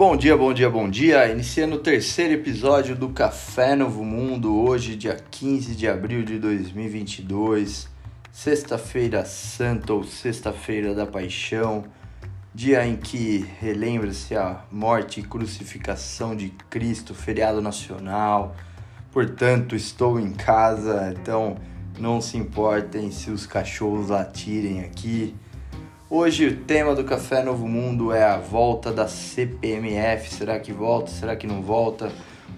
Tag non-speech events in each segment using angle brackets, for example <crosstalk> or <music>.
Bom dia, bom dia, bom dia. Iniciando o terceiro episódio do Café Novo Mundo, hoje, dia 15 de abril de 2022, sexta-feira santa ou sexta-feira da paixão, dia em que relembra-se a morte e crucificação de Cristo, feriado nacional. Portanto, estou em casa, então não se importem se os cachorros latirem aqui. Hoje o tema do Café Novo Mundo é a volta da CPMF. Será que volta? Será que não volta?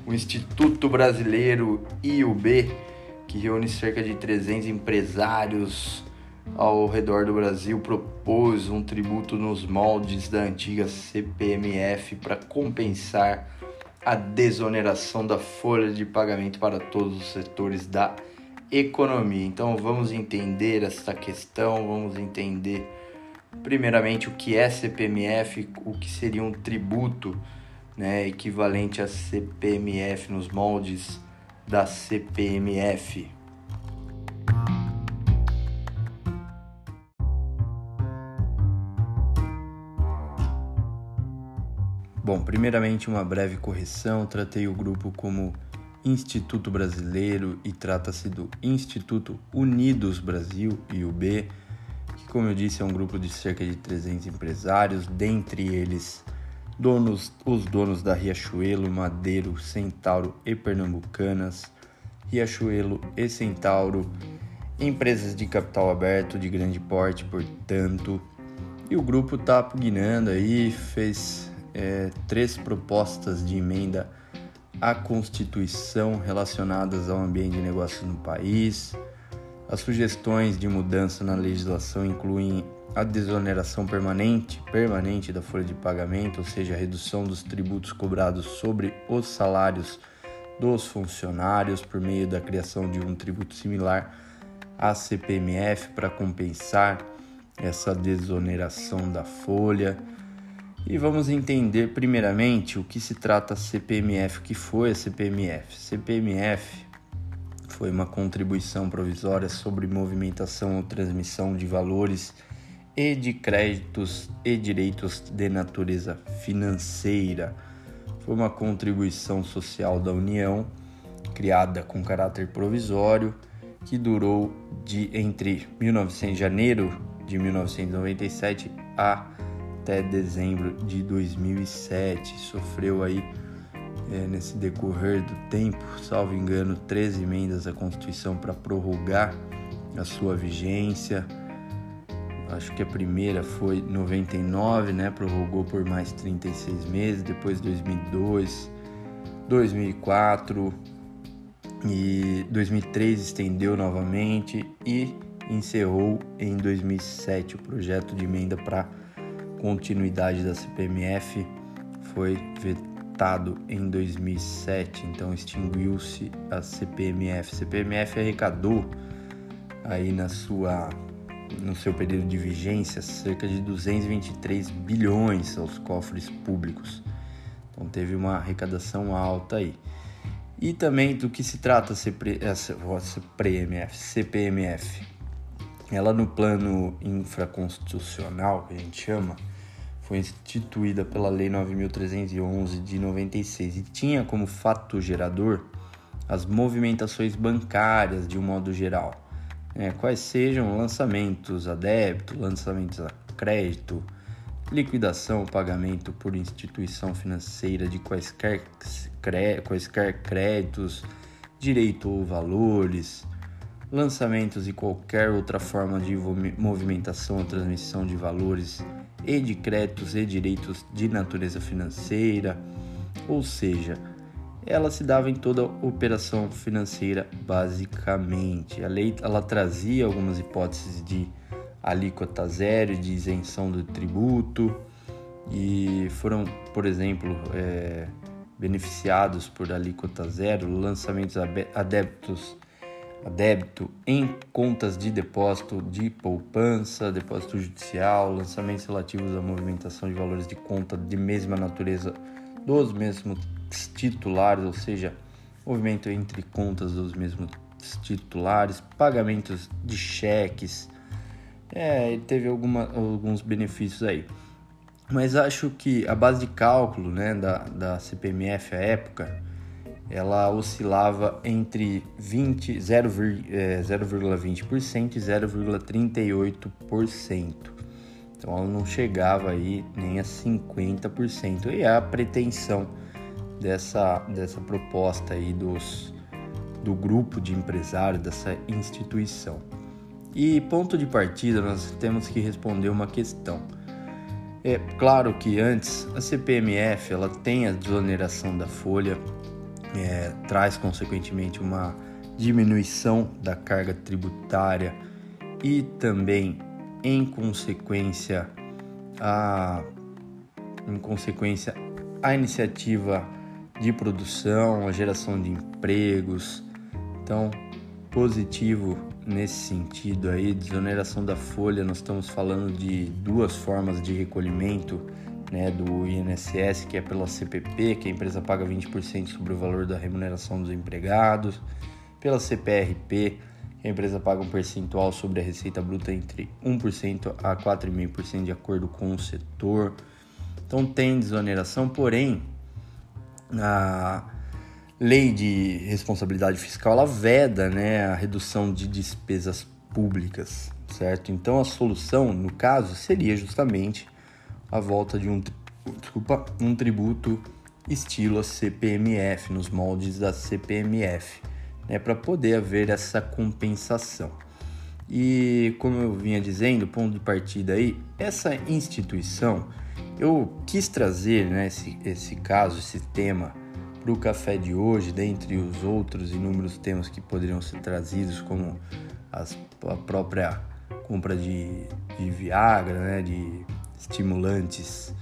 O Instituto Brasileiro IUB, que reúne cerca de 300 empresários ao redor do Brasil, propôs um tributo nos moldes da antiga CPMF para compensar a desoneração da folha de pagamento para todos os setores da economia. Então vamos entender esta questão, vamos entender primeiramente o que é CPMF, o que seria um tributo né, equivalente a CPMF nos moldes da CPMF. Bom, primeiramente uma breve correção, tratei o grupo como Instituto Brasileiro e trata-se do Instituto Unidos Brasil, IUB, como eu disse, é um grupo de cerca de 300 empresários, dentre eles donos, os donos da Riachuelo, Madeiro, Centauro e Pernambucanas, Riachuelo e Centauro, empresas de capital aberto de grande porte, portanto, e o grupo está pugnando aí, fez é, três propostas de emenda à Constituição relacionadas ao ambiente de negócios no país, as sugestões de mudança na legislação incluem a desoneração permanente, permanente da folha de pagamento, ou seja, a redução dos tributos cobrados sobre os salários dos funcionários por meio da criação de um tributo similar à CPMF para compensar essa desoneração da folha. E vamos entender primeiramente o que se trata a CPMF, o que foi a CPMF. CPMF foi uma contribuição provisória sobre movimentação ou transmissão de valores e de créditos e direitos de natureza financeira. Foi uma contribuição social da União, criada com caráter provisório, que durou de entre 1900, janeiro de 1997 até dezembro de 2007. Sofreu aí é, nesse decorrer do tempo, salvo engano, 13 emendas à Constituição para prorrogar a sua vigência. Acho que a primeira foi 99, né? Prorrogou por mais 36 meses, depois 2002, 2004 e 2003 estendeu novamente e encerrou em 2007 o projeto de emenda para continuidade da CPMF foi vetado em 2007, então extinguiu-se a CPMF. CPMF arrecadou aí na sua no seu período de vigência cerca de 223 bilhões aos cofres públicos. Então teve uma arrecadação alta aí. E também do que se trata a CPMF, CPMF. Ela no plano infraconstitucional, que a gente chama, foi instituída pela Lei 9.311 de 96 e tinha como fato gerador as movimentações bancárias de um modo geral, né? quais sejam lançamentos a débito, lançamentos a crédito, liquidação, pagamento por instituição financeira de quaisquer, quaisquer créditos, direito ou valores, lançamentos e qualquer outra forma de movimentação ou transmissão de valores e de créditos e direitos de natureza financeira, ou seja, ela se dava em toda operação financeira basicamente. A lei ela trazia algumas hipóteses de alíquota zero, de isenção do tributo e foram, por exemplo, é, beneficiados por alíquota zero lançamentos adeptos a débito em contas de depósito de poupança, depósito judicial, lançamentos relativos à movimentação de valores de conta de mesma natureza dos mesmos titulares, ou seja, movimento entre contas dos mesmos titulares, pagamentos de cheques, é, teve alguma, alguns benefícios aí. Mas acho que a base de cálculo né, da, da CPMF à época, ela oscilava entre 0,20% é, e 0,38%. Então ela não chegava aí nem a 50%. E é a pretensão dessa, dessa proposta aí dos, do grupo de empresários, dessa instituição. E ponto de partida, nós temos que responder uma questão. É claro que antes a CPMF ela tem a desoneração da folha, é, traz consequentemente uma diminuição da carga tributária e também em consequência a em consequência a iniciativa de produção, a geração de empregos. Então, positivo nesse sentido aí, desoneração da folha, nós estamos falando de duas formas de recolhimento né, do INSS, que é pela CPP, que a empresa paga 20% sobre o valor da remuneração dos empregados, pela CPRP, que a empresa paga um percentual sobre a receita bruta entre 1% a 4,5% de acordo com o setor. Então tem desoneração, porém a lei de responsabilidade fiscal ela veda né, a redução de despesas públicas, certo? Então a solução, no caso, seria justamente a volta de um, desculpa, um tributo estilo CPMF, nos moldes da CPMF, né, para poder haver essa compensação. E como eu vinha dizendo, ponto de partida aí, essa instituição, eu quis trazer né, esse, esse caso, esse tema para o café de hoje, dentre os outros inúmeros temas que poderiam ser trazidos, como as, a própria compra de, de Viagra, né, de estimulantes,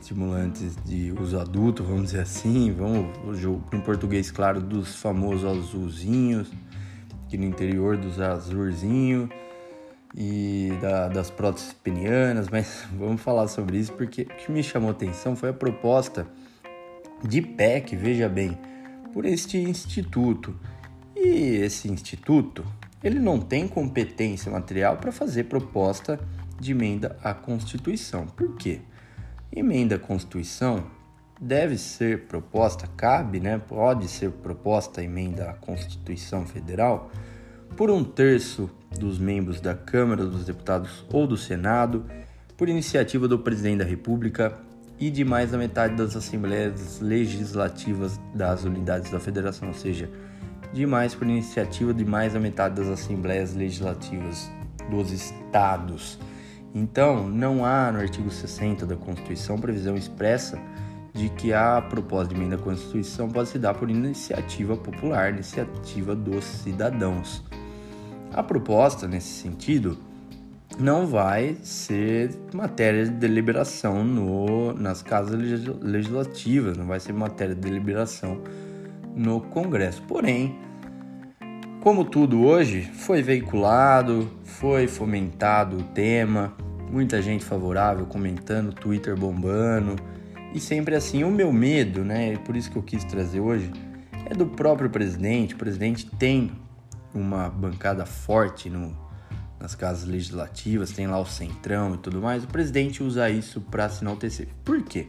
estimulantes de uso adulto, vamos dizer assim, vamos em português claro dos famosos azulzinhos, aqui no interior dos azulzinhos e da, das próteses penianas, mas <laughs> vamos falar sobre isso porque o que me chamou atenção foi a proposta de PEC, veja bem, por este instituto. E esse instituto, ele não tem competência material para fazer proposta de emenda à Constituição. Por quê? Emenda à Constituição deve ser proposta, cabe, né? Pode ser proposta emenda à Constituição Federal por um terço dos membros da Câmara dos Deputados ou do Senado, por iniciativa do Presidente da República e de mais da metade das assembleias legislativas das unidades da federação, ou seja, de mais por iniciativa de mais da metade das assembleias legislativas dos estados. Então, não há no artigo 60 da Constituição previsão expressa de que a proposta de emenda à Constituição pode se dar por iniciativa popular, iniciativa dos cidadãos. A proposta, nesse sentido, não vai ser matéria de deliberação no, nas casas legislativas, não vai ser matéria de deliberação no Congresso. Porém, como tudo hoje, foi veiculado, foi fomentado o tema, muita gente favorável comentando, Twitter bombando, e sempre assim. O meu medo, né, por isso que eu quis trazer hoje, é do próprio presidente. O presidente tem uma bancada forte no nas casas legislativas, tem lá o centrão e tudo mais, o presidente usa isso para se enaltecer. Por quê?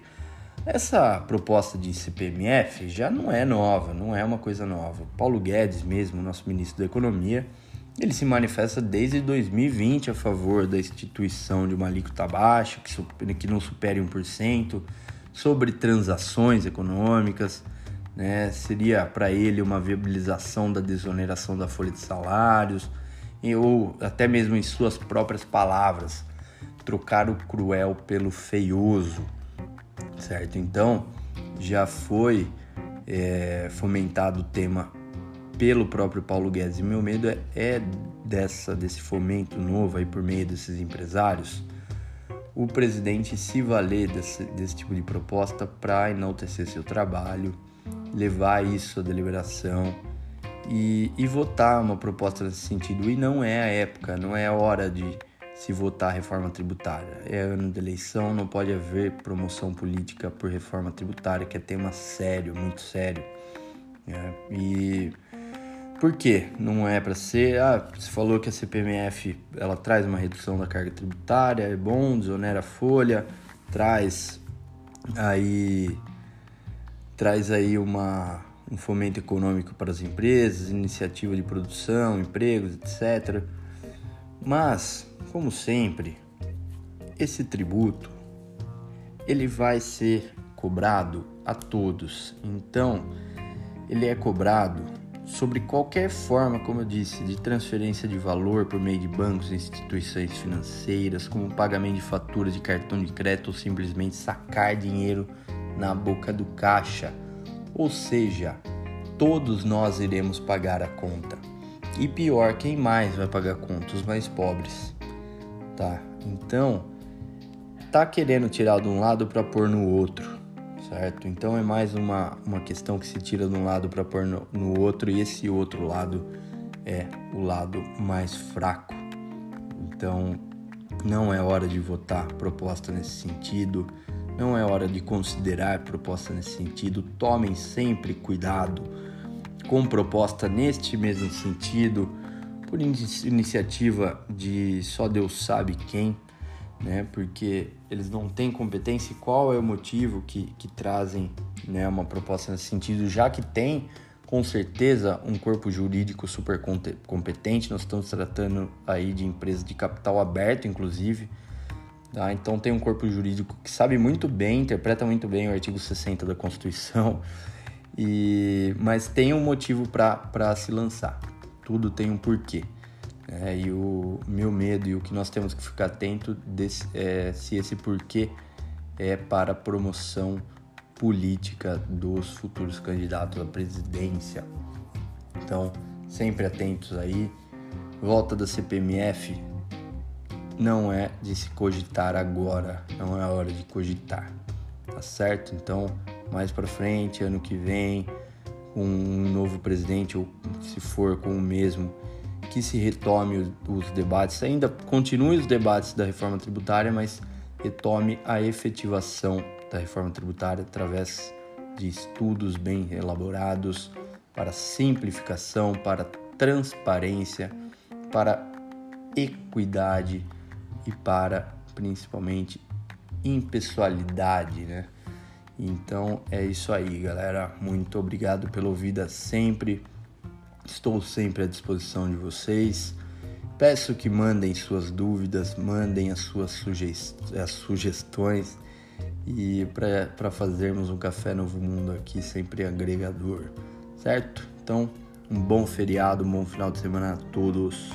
Essa proposta de CPMF já não é nova, não é uma coisa nova. Paulo Guedes mesmo, nosso ministro da Economia, ele se manifesta desde 2020 a favor da instituição de uma alíquota baixa, que, não supere 1%, sobre transações econômicas, né? seria para ele uma viabilização da desoneração da folha de salários, ou até mesmo em suas próprias palavras, trocar o cruel pelo feioso, certo? Então, já foi é, fomentado o tema pelo próprio Paulo Guedes. E meu medo é, é dessa, desse fomento novo aí por meio desses empresários, o presidente se valer desse, desse tipo de proposta para enaltecer seu trabalho, levar isso à deliberação e, e votar uma proposta nesse sentido. E não é a época, não é a hora de se votar reforma tributária. É ano de eleição, não pode haver promoção política por reforma tributária, que é tema sério, muito sério. É, e por quê? Não é para ser. Ah, você falou que a CPMF ela traz uma redução da carga tributária, é bom, desonera a folha. traz aí traz aí uma, um fomento econômico para as empresas, iniciativa de produção, empregos, etc. Mas, como sempre, esse tributo ele vai ser cobrado a todos. Então, ele é cobrado sobre qualquer forma, como eu disse, de transferência de valor por meio de bancos e instituições financeiras, como pagamento de faturas de cartão de crédito ou simplesmente sacar dinheiro na boca do caixa. Ou seja, todos nós iremos pagar a conta. E pior, quem mais vai pagar conta? Os mais pobres. Tá? Então, tá querendo tirar de um lado para pôr no outro certo? Então é mais uma, uma questão que se tira de um lado para pôr no, no outro e esse outro lado é o lado mais fraco. Então não é hora de votar proposta nesse sentido, não é hora de considerar proposta nesse sentido. Tomem sempre cuidado com proposta neste mesmo sentido, por iniciativa de só Deus sabe quem né? Porque eles não têm competência e qual é o motivo que, que trazem né, uma proposta nesse sentido, já que tem com certeza um corpo jurídico super competente. Nós estamos tratando aí de empresas de capital aberto, inclusive. Tá? Então tem um corpo jurídico que sabe muito bem, interpreta muito bem o artigo 60 da Constituição, e mas tem um motivo para se lançar. Tudo tem um porquê. É, e o meu medo e o que nós temos que ficar atento desse, é se esse porquê é para promoção política dos futuros candidatos à presidência. Então, sempre atentos aí. Volta da CPMF não é de se cogitar agora, não é a hora de cogitar, tá certo? Então, mais para frente, ano que vem, com um novo presidente ou se for com o mesmo que se retome os debates, ainda continue os debates da reforma tributária, mas retome a efetivação da reforma tributária através de estudos bem elaborados para simplificação, para transparência, para equidade e para principalmente impessoalidade, né? Então é isso aí, galera. Muito obrigado pela ouvida sempre. Estou sempre à disposição de vocês. Peço que mandem suas dúvidas, mandem as suas sugest as sugestões e para fazermos um café novo mundo aqui sempre agregador, certo? Então, um bom feriado, um bom final de semana a todos.